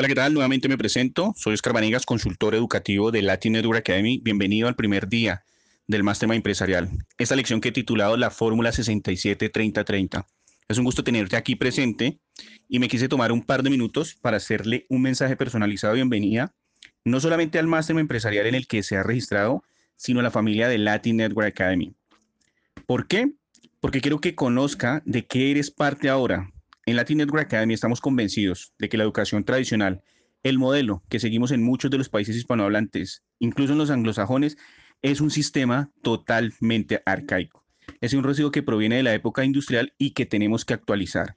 Hola, ¿qué tal? Nuevamente me presento. Soy Oscar Vanegas, consultor educativo de Latin Network Academy. Bienvenido al primer día del Mastermind Empresarial. Esta lección que he titulado La Fórmula 67-30-30. Es un gusto tenerte aquí presente y me quise tomar un par de minutos para hacerle un mensaje personalizado de bienvenida, no solamente al Mastermind Empresarial en el que se ha registrado, sino a la familia de Latin Network Academy. ¿Por qué? Porque quiero que conozca de qué eres parte ahora, en Latin Network Academy estamos convencidos de que la educación tradicional, el modelo que seguimos en muchos de los países hispanohablantes, incluso en los anglosajones, es un sistema totalmente arcaico. Es un residuo que proviene de la época industrial y que tenemos que actualizar.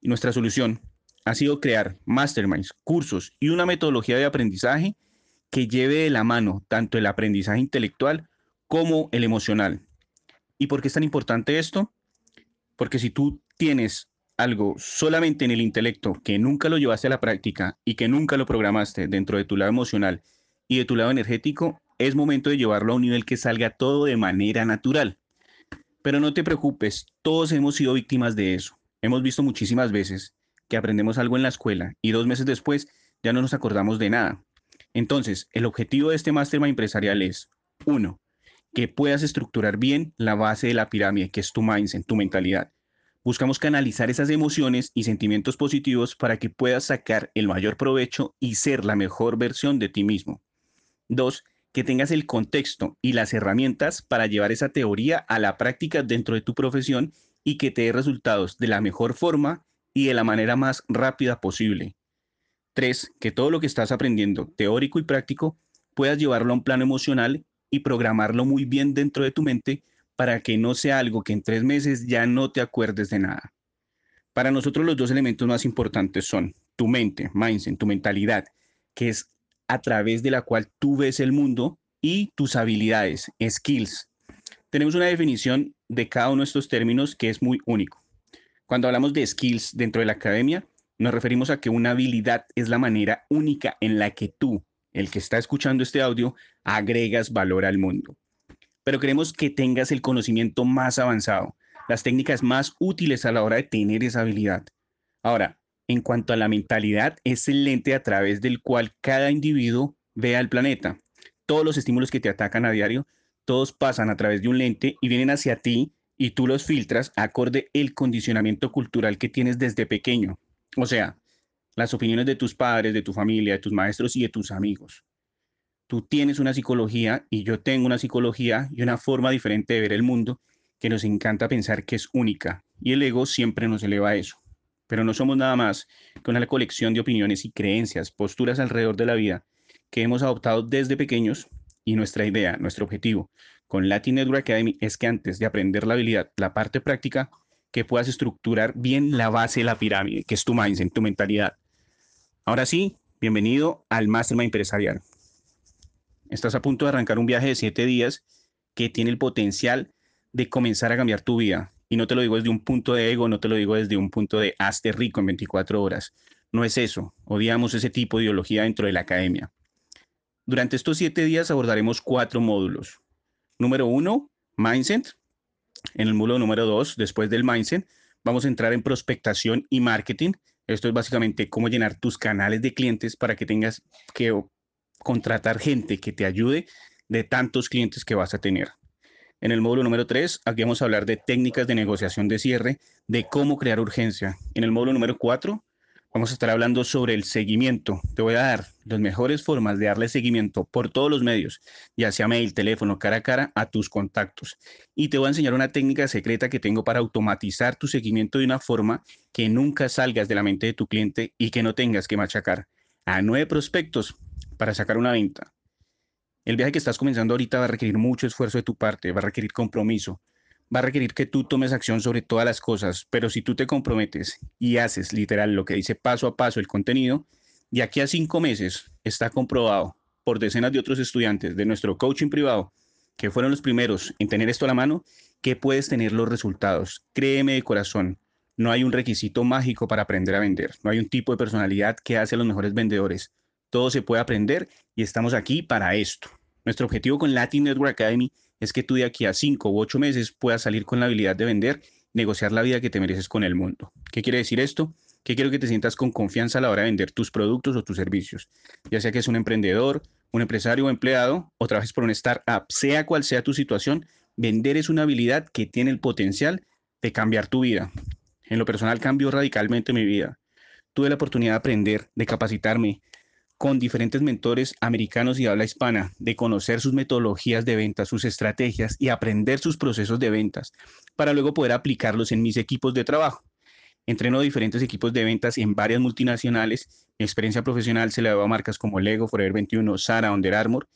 Y nuestra solución ha sido crear masterminds, cursos y una metodología de aprendizaje que lleve de la mano tanto el aprendizaje intelectual como el emocional. ¿Y por qué es tan importante esto? Porque si tú tienes algo solamente en el intelecto que nunca lo llevaste a la práctica y que nunca lo programaste dentro de tu lado emocional y de tu lado energético, es momento de llevarlo a un nivel que salga todo de manera natural. Pero no te preocupes, todos hemos sido víctimas de eso. Hemos visto muchísimas veces que aprendemos algo en la escuela y dos meses después ya no nos acordamos de nada. Entonces, el objetivo de este Mastermind empresarial es, uno, que puedas estructurar bien la base de la pirámide, que es tu mindset, tu mentalidad buscamos canalizar esas emociones y sentimientos positivos para que puedas sacar el mayor provecho y ser la mejor versión de ti mismo. Dos, que tengas el contexto y las herramientas para llevar esa teoría a la práctica dentro de tu profesión y que te dé resultados de la mejor forma y de la manera más rápida posible. Tres, que todo lo que estás aprendiendo, teórico y práctico, puedas llevarlo a un plano emocional y programarlo muy bien dentro de tu mente para que no sea algo que en tres meses ya no te acuerdes de nada. Para nosotros los dos elementos más importantes son tu mente, mindset, tu mentalidad, que es a través de la cual tú ves el mundo y tus habilidades, skills. Tenemos una definición de cada uno de estos términos que es muy único. Cuando hablamos de skills dentro de la academia, nos referimos a que una habilidad es la manera única en la que tú, el que está escuchando este audio, agregas valor al mundo pero queremos que tengas el conocimiento más avanzado, las técnicas más útiles a la hora de tener esa habilidad. Ahora, en cuanto a la mentalidad, es el lente a través del cual cada individuo vea el planeta. Todos los estímulos que te atacan a diario, todos pasan a través de un lente y vienen hacia ti y tú los filtras acorde el condicionamiento cultural que tienes desde pequeño. O sea, las opiniones de tus padres, de tu familia, de tus maestros y de tus amigos tú tienes una psicología y yo tengo una psicología y una forma diferente de ver el mundo que nos encanta pensar que es única y el ego siempre nos eleva a eso. Pero no somos nada más que una colección de opiniones y creencias, posturas alrededor de la vida que hemos adoptado desde pequeños y nuestra idea, nuestro objetivo con Latin Network Academy es que antes de aprender la habilidad, la parte práctica, que puedas estructurar bien la base de la pirámide, que es tu mindset, tu mentalidad. Ahora sí, bienvenido al Mastermind Empresarial. Estás a punto de arrancar un viaje de siete días que tiene el potencial de comenzar a cambiar tu vida. Y no te lo digo desde un punto de ego, no te lo digo desde un punto de hazte rico en 24 horas. No es eso. Odiamos ese tipo de ideología dentro de la academia. Durante estos siete días abordaremos cuatro módulos. Número uno, mindset. En el módulo número dos, después del mindset, vamos a entrar en prospectación y marketing. Esto es básicamente cómo llenar tus canales de clientes para que tengas que contratar gente que te ayude de tantos clientes que vas a tener. En el módulo número 3, aquí vamos a hablar de técnicas de negociación de cierre, de cómo crear urgencia. En el módulo número 4, vamos a estar hablando sobre el seguimiento. Te voy a dar las mejores formas de darle seguimiento por todos los medios, ya sea mail, teléfono, cara a cara, a tus contactos. Y te voy a enseñar una técnica secreta que tengo para automatizar tu seguimiento de una forma que nunca salgas de la mente de tu cliente y que no tengas que machacar a nueve prospectos para sacar una venta. El viaje que estás comenzando ahorita va a requerir mucho esfuerzo de tu parte, va a requerir compromiso, va a requerir que tú tomes acción sobre todas las cosas, pero si tú te comprometes y haces literal lo que dice paso a paso el contenido, de aquí a cinco meses está comprobado por decenas de otros estudiantes de nuestro coaching privado, que fueron los primeros en tener esto a la mano, que puedes tener los resultados. Créeme de corazón, no hay un requisito mágico para aprender a vender, no hay un tipo de personalidad que hace a los mejores vendedores todo se puede aprender y estamos aquí para esto. Nuestro objetivo con Latin Network Academy es que tú de aquí a cinco u ocho meses puedas salir con la habilidad de vender, negociar la vida que te mereces con el mundo. ¿Qué quiere decir esto? que quiero que te sientas con confianza a la hora de vender tus productos o tus servicios, ya sea que es un emprendedor, un empresario o empleado o trabajes por una startup, sea cual sea tu situación, vender es una habilidad que tiene el potencial de cambiar tu vida. En lo personal cambió radicalmente mi vida. Tuve la oportunidad de aprender, de capacitarme con diferentes mentores americanos y habla hispana, de conocer sus metodologías de ventas, sus estrategias y aprender sus procesos de ventas, para luego poder aplicarlos en mis equipos de trabajo. Entreno diferentes equipos de ventas en varias multinacionales. Mi experiencia profesional se le dado a marcas como Lego, Forever 21, Sara, Under Armour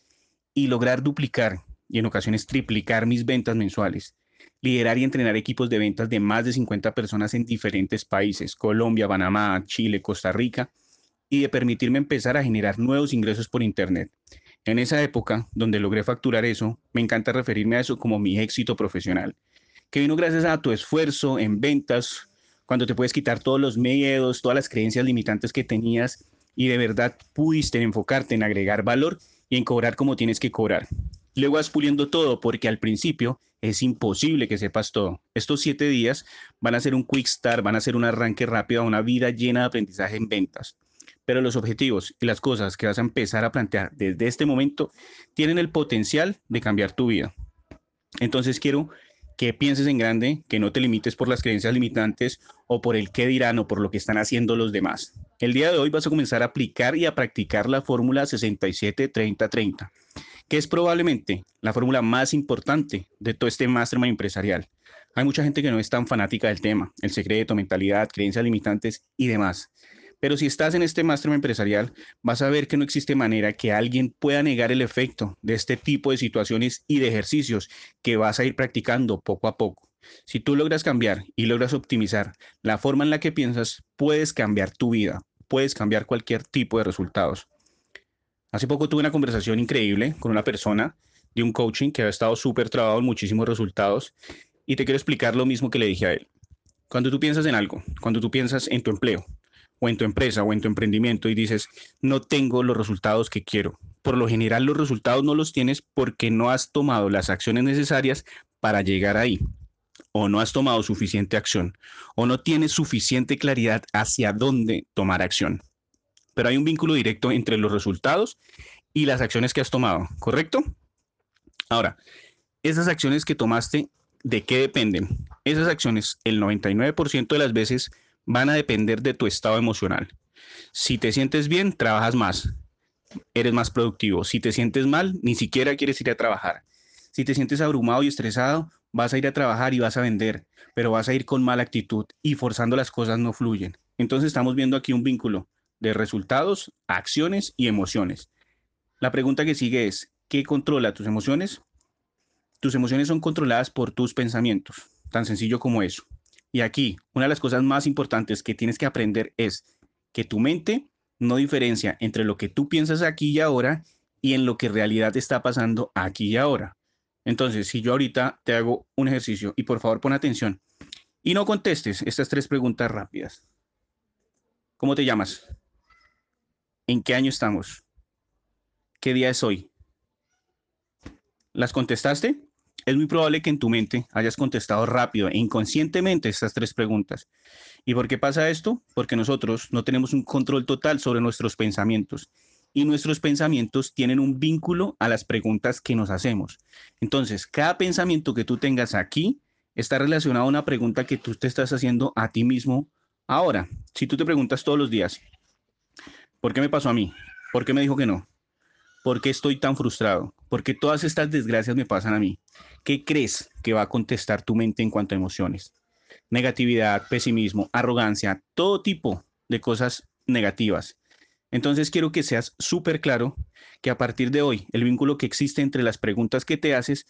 y lograr duplicar y en ocasiones triplicar mis ventas mensuales. Liderar y entrenar equipos de ventas de más de 50 personas en diferentes países, Colombia, Panamá, Chile, Costa Rica, y de permitirme empezar a generar nuevos ingresos por Internet. En esa época, donde logré facturar eso, me encanta referirme a eso como mi éxito profesional, que vino gracias a tu esfuerzo en ventas, cuando te puedes quitar todos los miedos, todas las creencias limitantes que tenías y de verdad pudiste enfocarte en agregar valor y en cobrar como tienes que cobrar. Luego vas puliendo todo porque al principio es imposible que sepas todo. Estos siete días van a ser un quick start, van a ser un arranque rápido a una vida llena de aprendizaje en ventas. Pero los objetivos y las cosas que vas a empezar a plantear desde este momento tienen el potencial de cambiar tu vida. Entonces quiero que pienses en grande, que no te limites por las creencias limitantes o por el qué dirán o por lo que están haciendo los demás. El día de hoy vas a comenzar a aplicar y a practicar la fórmula 67-30-30, que es probablemente la fórmula más importante de todo este mastermind empresarial. Hay mucha gente que no es tan fanática del tema, el secreto, mentalidad, creencias limitantes y demás. Pero si estás en este mastermind empresarial, vas a ver que no existe manera que alguien pueda negar el efecto de este tipo de situaciones y de ejercicios que vas a ir practicando poco a poco. Si tú logras cambiar y logras optimizar la forma en la que piensas, puedes cambiar tu vida, puedes cambiar cualquier tipo de resultados. Hace poco tuve una conversación increíble con una persona de un coaching que ha estado súper trabajado en muchísimos resultados y te quiero explicar lo mismo que le dije a él. Cuando tú piensas en algo, cuando tú piensas en tu empleo, o en tu empresa o en tu emprendimiento y dices, no tengo los resultados que quiero. Por lo general los resultados no los tienes porque no has tomado las acciones necesarias para llegar ahí o no has tomado suficiente acción o no tienes suficiente claridad hacia dónde tomar acción. Pero hay un vínculo directo entre los resultados y las acciones que has tomado, ¿correcto? Ahora, esas acciones que tomaste, ¿de qué dependen? Esas acciones, el 99% de las veces, van a depender de tu estado emocional. Si te sientes bien, trabajas más, eres más productivo. Si te sientes mal, ni siquiera quieres ir a trabajar. Si te sientes abrumado y estresado, vas a ir a trabajar y vas a vender, pero vas a ir con mala actitud y forzando las cosas no fluyen. Entonces estamos viendo aquí un vínculo de resultados, acciones y emociones. La pregunta que sigue es, ¿qué controla tus emociones? Tus emociones son controladas por tus pensamientos, tan sencillo como eso. Y aquí, una de las cosas más importantes que tienes que aprender es que tu mente no diferencia entre lo que tú piensas aquí y ahora y en lo que en realidad está pasando aquí y ahora. Entonces, si yo ahorita te hago un ejercicio y por favor pon atención y no contestes estas tres preguntas rápidas. ¿Cómo te llamas? ¿En qué año estamos? ¿Qué día es hoy? ¿Las contestaste? Es muy probable que en tu mente hayas contestado rápido e inconscientemente estas tres preguntas. ¿Y por qué pasa esto? Porque nosotros no tenemos un control total sobre nuestros pensamientos y nuestros pensamientos tienen un vínculo a las preguntas que nos hacemos. Entonces, cada pensamiento que tú tengas aquí está relacionado a una pregunta que tú te estás haciendo a ti mismo ahora. Si tú te preguntas todos los días, ¿por qué me pasó a mí? ¿Por qué me dijo que no? ¿Por qué estoy tan frustrado? ¿Por qué todas estas desgracias me pasan a mí? ¿Qué crees que va a contestar tu mente en cuanto a emociones? Negatividad, pesimismo, arrogancia, todo tipo de cosas negativas. Entonces quiero que seas súper claro que a partir de hoy el vínculo que existe entre las preguntas que te haces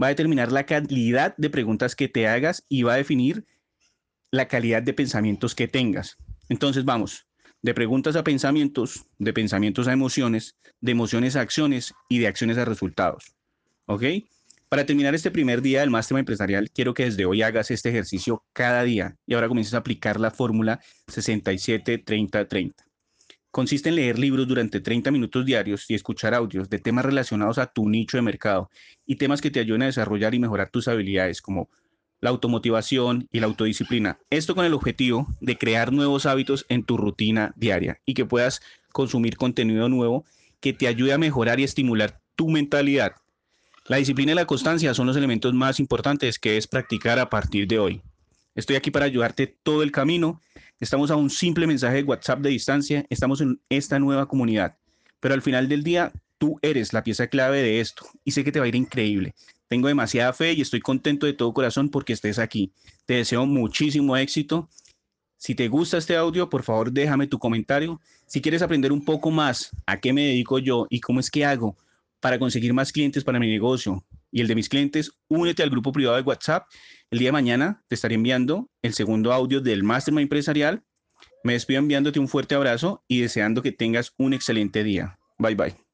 va a determinar la calidad de preguntas que te hagas y va a definir la calidad de pensamientos que tengas. Entonces vamos, de preguntas a pensamientos, de pensamientos a emociones, de emociones a acciones y de acciones a resultados. ¿Ok? Para terminar este primer día del Máster Empresarial, quiero que desde hoy hagas este ejercicio cada día y ahora comiences a aplicar la fórmula 67-30-30. Consiste en leer libros durante 30 minutos diarios y escuchar audios de temas relacionados a tu nicho de mercado y temas que te ayuden a desarrollar y mejorar tus habilidades como la automotivación y la autodisciplina. Esto con el objetivo de crear nuevos hábitos en tu rutina diaria y que puedas consumir contenido nuevo que te ayude a mejorar y estimular tu mentalidad. La disciplina y la constancia son los elementos más importantes que es practicar a partir de hoy. Estoy aquí para ayudarte todo el camino. Estamos a un simple mensaje de WhatsApp de distancia. Estamos en esta nueva comunidad. Pero al final del día, tú eres la pieza clave de esto y sé que te va a ir increíble. Tengo demasiada fe y estoy contento de todo corazón porque estés aquí. Te deseo muchísimo éxito. Si te gusta este audio, por favor déjame tu comentario. Si quieres aprender un poco más a qué me dedico yo y cómo es que hago para conseguir más clientes para mi negocio y el de mis clientes, únete al grupo privado de WhatsApp. El día de mañana te estaré enviando el segundo audio del Mastermind Empresarial. Me despido enviándote un fuerte abrazo y deseando que tengas un excelente día. Bye bye.